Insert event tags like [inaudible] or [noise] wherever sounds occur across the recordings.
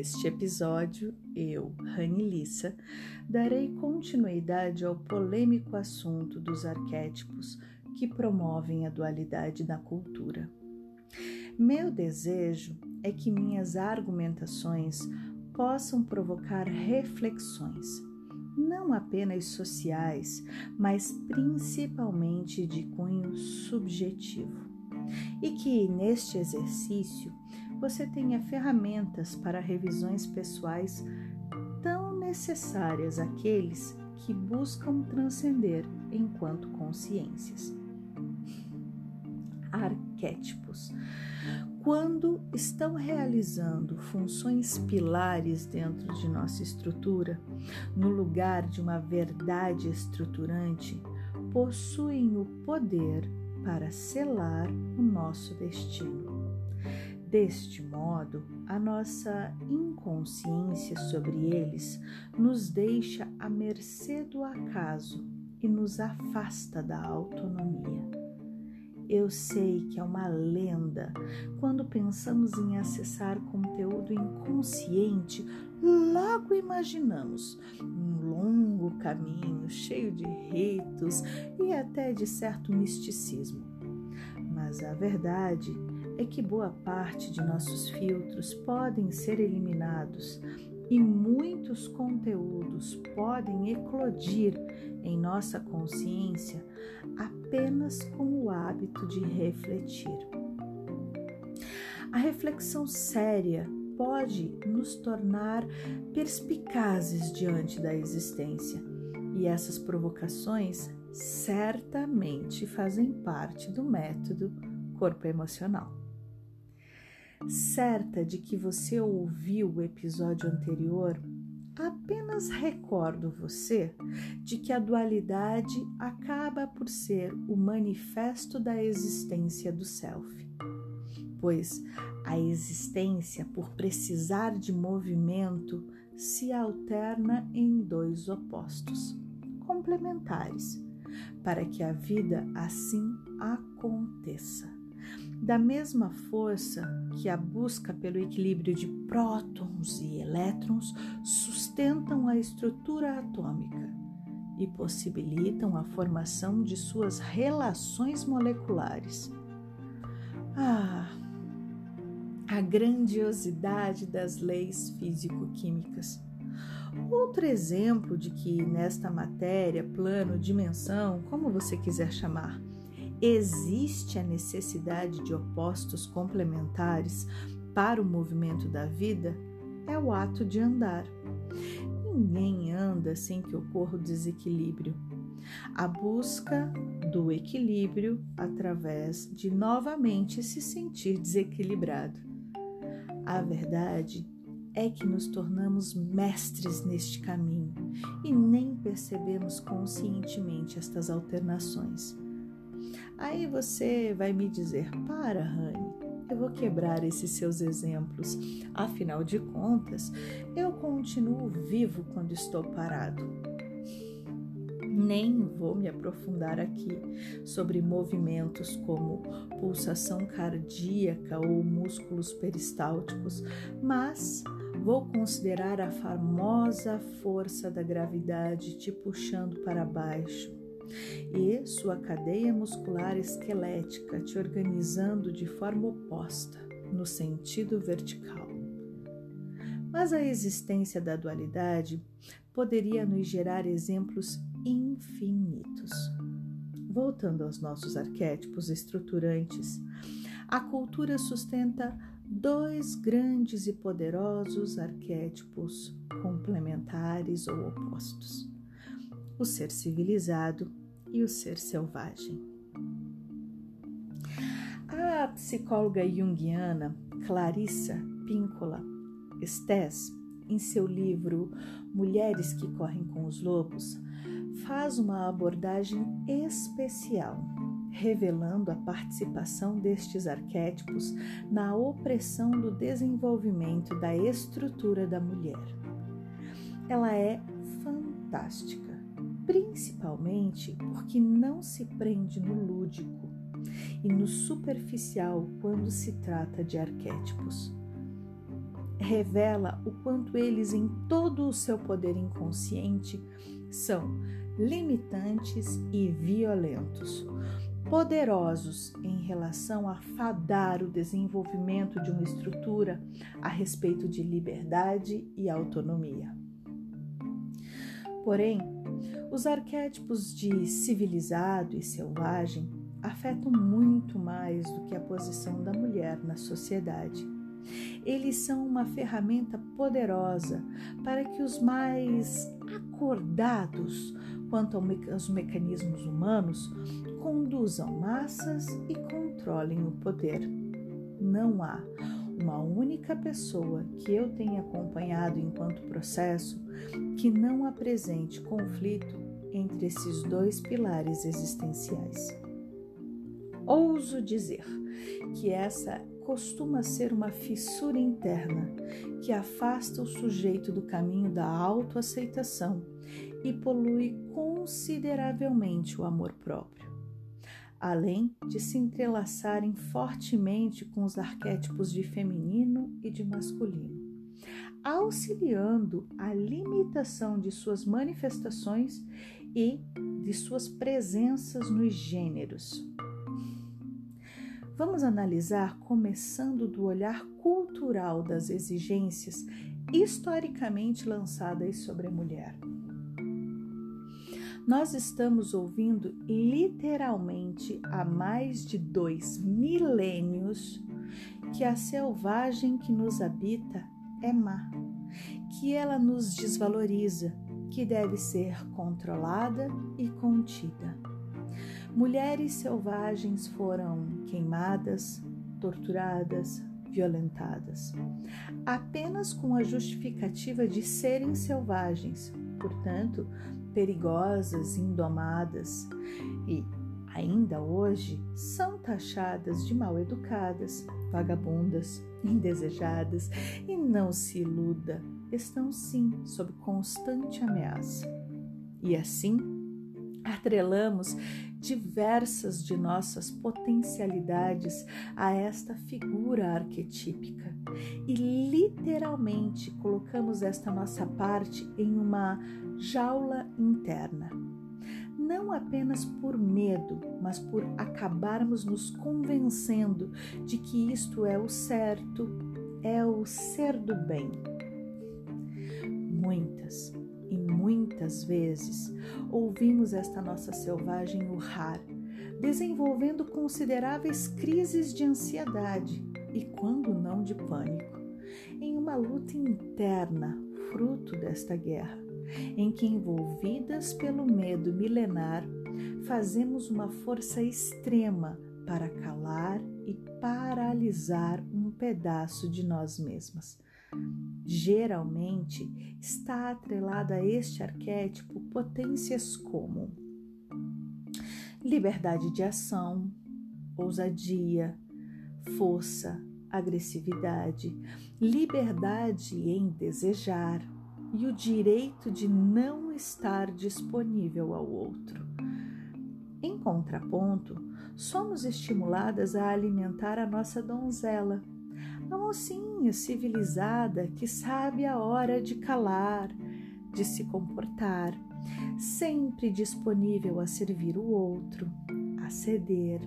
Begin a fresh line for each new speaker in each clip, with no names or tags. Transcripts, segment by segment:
Neste episódio, eu, Rani Lissa, darei continuidade ao polêmico assunto dos arquétipos que promovem a dualidade na cultura. Meu desejo é que minhas argumentações possam provocar reflexões, não apenas sociais, mas principalmente de cunho subjetivo. E que neste exercício você tenha ferramentas para revisões pessoais tão necessárias àqueles que buscam transcender enquanto consciências. Arquétipos quando estão realizando funções pilares dentro de nossa estrutura, no lugar de uma verdade estruturante, possuem o poder para selar o nosso destino. Deste modo, a nossa inconsciência sobre eles nos deixa à mercê do acaso e nos afasta da autonomia. Eu sei que é uma lenda quando pensamos em acessar conteúdo inconsciente, logo imaginamos um longo caminho cheio de ritos e até de certo misticismo. Mas a verdade é que boa parte de nossos filtros podem ser eliminados e muitos conteúdos podem eclodir em nossa consciência apenas com o hábito de refletir. A reflexão séria pode nos tornar perspicazes diante da existência, e essas provocações certamente fazem parte do método corpo emocional. Certa de que você ouviu o episódio anterior, apenas recordo você de que a dualidade acaba por ser o manifesto da existência do Self, pois a existência, por precisar de movimento, se alterna em dois opostos, complementares, para que a vida assim aconteça da mesma força que a busca pelo equilíbrio de prótons e elétrons sustentam a estrutura atômica e possibilitam a formação de suas relações moleculares. Ah, a grandiosidade das leis físico-químicas. Outro exemplo de que nesta matéria, plano, dimensão, como você quiser chamar, existe a necessidade de opostos complementares para o movimento da vida é o ato de andar. Ninguém anda sem que ocorra o desequilíbrio. A busca do equilíbrio através de novamente se sentir desequilibrado. A verdade é que nos tornamos mestres neste caminho e nem percebemos conscientemente estas alternações. Aí você vai me dizer: para, Rani, eu vou quebrar esses seus exemplos. Afinal de contas, eu continuo vivo quando estou parado. Nem vou me aprofundar aqui sobre movimentos como pulsação cardíaca ou músculos peristálticos, mas vou considerar a famosa força da gravidade te puxando para baixo e sua cadeia muscular esquelética te organizando de forma oposta, no sentido vertical. Mas a existência da dualidade poderia nos gerar exemplos infinitos. Voltando aos nossos arquétipos estruturantes, a cultura sustenta dois grandes e poderosos arquétipos complementares ou opostos: o ser civilizado e o ser selvagem. A psicóloga junguiana Clarissa Píncola Estés, em seu livro Mulheres que Correm com os Lobos, faz uma abordagem especial, revelando a participação destes arquétipos na opressão do desenvolvimento da estrutura da mulher. Ela é fantástica principalmente porque não se prende no lúdico e no superficial quando se trata de arquétipos. revela o quanto eles, em todo o seu poder inconsciente, são limitantes e violentos, poderosos em relação a fadar o desenvolvimento de uma estrutura a respeito de liberdade e autonomia. Porém, os arquétipos de civilizado e selvagem afetam muito mais do que a posição da mulher na sociedade. Eles são uma ferramenta poderosa para que os mais acordados quanto aos mecanismos humanos conduzam massas e controlem o poder. Não há uma única pessoa que eu tenha acompanhado enquanto processo que não apresente conflito entre esses dois pilares existenciais. Ouso dizer que essa costuma ser uma fissura interna que afasta o sujeito do caminho da autoaceitação e polui consideravelmente o amor próprio além de se entrelaçarem fortemente com os arquétipos de feminino e de masculino, auxiliando a limitação de suas manifestações e de suas presenças nos gêneros. Vamos analisar começando do olhar cultural das exigências historicamente lançadas sobre a mulher. Nós estamos ouvindo literalmente há mais de dois milênios que a selvagem que nos habita é má, que ela nos desvaloriza, que deve ser controlada e contida. Mulheres selvagens foram queimadas, torturadas, violentadas, apenas com a justificativa de serem selvagens, portanto, perigosas, indomadas e, ainda hoje, são taxadas de mal educadas, vagabundas, [laughs] indesejadas e não se iluda, estão sim sob constante ameaça. E assim, atrelamos diversas de nossas potencialidades a esta figura arquetípica e literalmente colocamos esta nossa parte em uma jaula interna. Não apenas por medo, mas por acabarmos nos convencendo de que isto é o certo, é o ser do bem. Muitas e muitas vezes ouvimos esta nossa selvagem urrar, desenvolvendo consideráveis crises de ansiedade e, quando não, de pânico, em uma luta interna fruto desta guerra em que, envolvidas pelo medo milenar, fazemos uma força extrema para calar e paralisar um pedaço de nós mesmas. Geralmente está atrelada a este arquétipo potências como liberdade de ação, ousadia, força, agressividade, liberdade em desejar, e o direito de não estar disponível ao outro. Em contraponto, somos estimuladas a alimentar a nossa donzela, a mocinha civilizada que sabe a hora de calar, de se comportar, sempre disponível a servir o outro, a ceder.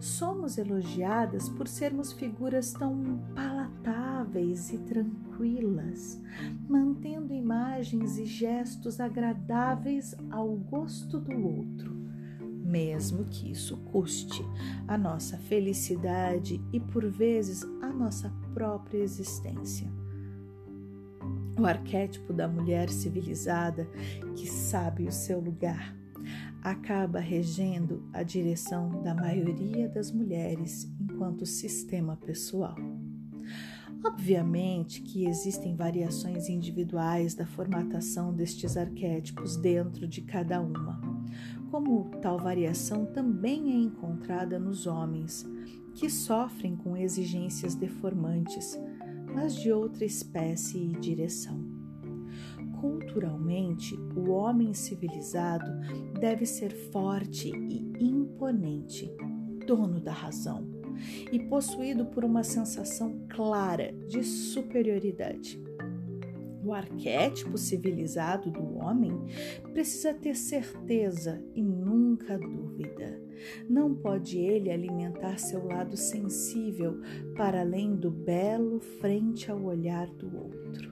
Somos elogiadas por sermos figuras tão palatáveis e tranquilas, mantendo imagens e gestos agradáveis ao gosto do outro, mesmo que isso custe a nossa felicidade e, por vezes, a nossa própria existência. O arquétipo da mulher civilizada que sabe o seu lugar acaba regendo a direção da maioria das mulheres enquanto sistema pessoal. Obviamente que existem variações individuais da formatação destes arquétipos dentro de cada uma, como tal variação também é encontrada nos homens, que sofrem com exigências deformantes, mas de outra espécie e direção. Culturalmente, o homem civilizado deve ser forte e imponente, dono da razão e possuído por uma sensação clara de superioridade. O arquétipo civilizado do homem precisa ter certeza e nunca dúvida. Não pode ele alimentar seu lado sensível para além do belo frente ao olhar do outro.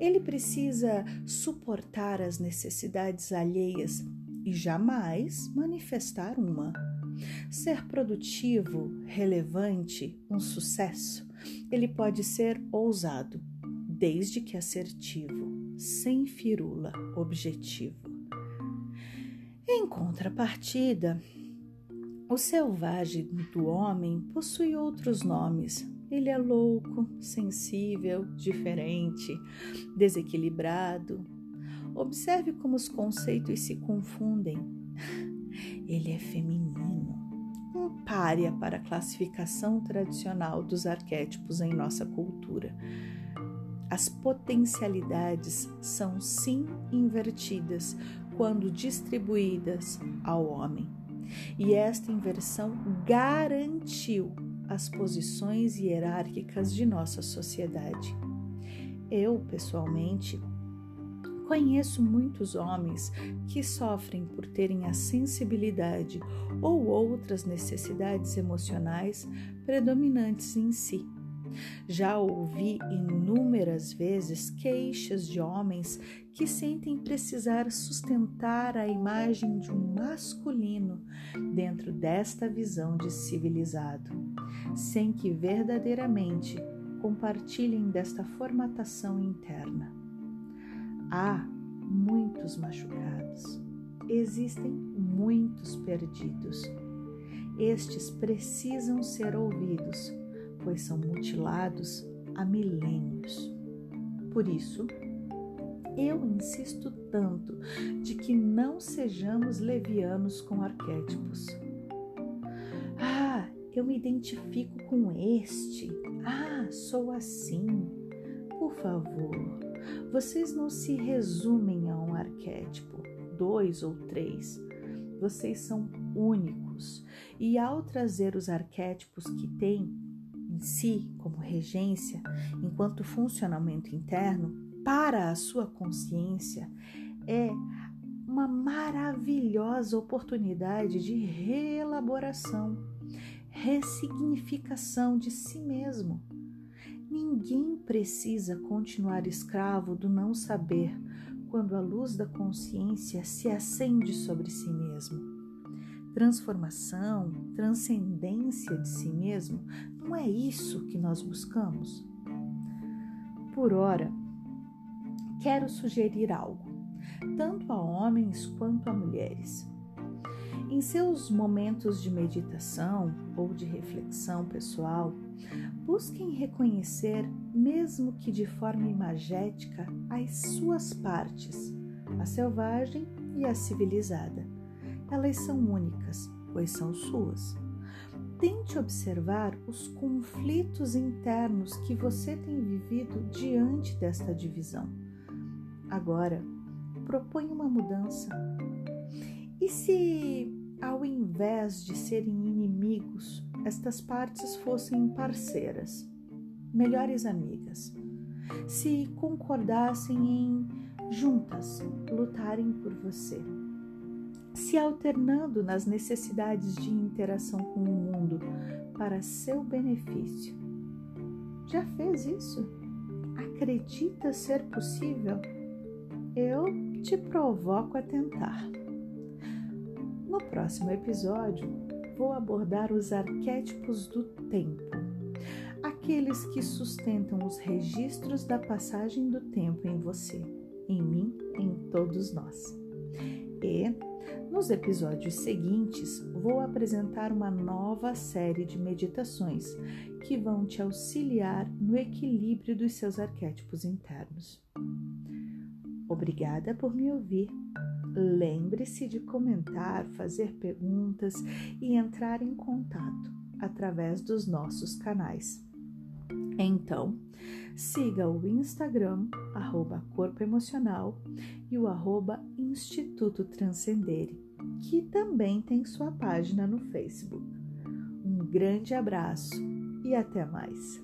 Ele precisa suportar as necessidades alheias e jamais manifestar uma. Ser produtivo, relevante, um sucesso, ele pode ser ousado desde que assertivo, sem firula, objetivo. Em contrapartida, o selvagem do homem possui outros nomes. Ele é louco, sensível, diferente, desequilibrado. Observe como os conceitos se confundem. Ele é feminino, um pária para a classificação tradicional dos arquétipos em nossa cultura as potencialidades são sim invertidas quando distribuídas ao homem. E esta inversão garantiu as posições hierárquicas de nossa sociedade. Eu, pessoalmente, conheço muitos homens que sofrem por terem a sensibilidade ou outras necessidades emocionais predominantes em si já ouvi inúmeras vezes queixas de homens que sentem precisar sustentar a imagem de um masculino dentro desta visão de civilizado, sem que verdadeiramente compartilhem desta formatação interna. Há muitos machucados, existem muitos perdidos. Estes precisam ser ouvidos pois são mutilados há milênios. Por isso, eu insisto tanto de que não sejamos levianos com arquétipos. Ah, eu me identifico com este. Ah, sou assim. Por favor, vocês não se resumem a um arquétipo, dois ou três. Vocês são únicos. E ao trazer os arquétipos que têm si, como regência, enquanto funcionamento interno, para a sua consciência, é uma maravilhosa oportunidade de reelaboração, ressignificação de si mesmo. Ninguém precisa continuar escravo do não saber quando a luz da consciência se acende sobre si mesmo transformação, transcendência de si mesmo, não é isso que nós buscamos? Por ora, quero sugerir algo, tanto a homens quanto a mulheres. Em seus momentos de meditação ou de reflexão pessoal, busquem reconhecer, mesmo que de forma imagética, as suas partes, a selvagem e a civilizada elas são únicas, pois são suas. Tente observar os conflitos internos que você tem vivido diante desta divisão. Agora, propõe uma mudança. E se, ao invés de serem inimigos, estas partes fossem parceiras, melhores amigas? Se concordassem em, juntas, lutarem por você? Se alternando nas necessidades de interação com o mundo para seu benefício. Já fez isso? Acredita ser possível? Eu te provoco a tentar. No próximo episódio, vou abordar os arquétipos do tempo, aqueles que sustentam os registros da passagem do tempo em você, em mim, em todos nós. E nos episódios seguintes, vou apresentar uma nova série de meditações que vão te auxiliar no equilíbrio dos seus arquétipos internos. Obrigada por me ouvir. Lembre-se de comentar, fazer perguntas e entrar em contato através dos nossos canais. Então, siga o Instagram, arroba Corpo Emocional, e o arroba Instituto Transcendere, que também tem sua página no Facebook. Um Um grande abraço e até mais.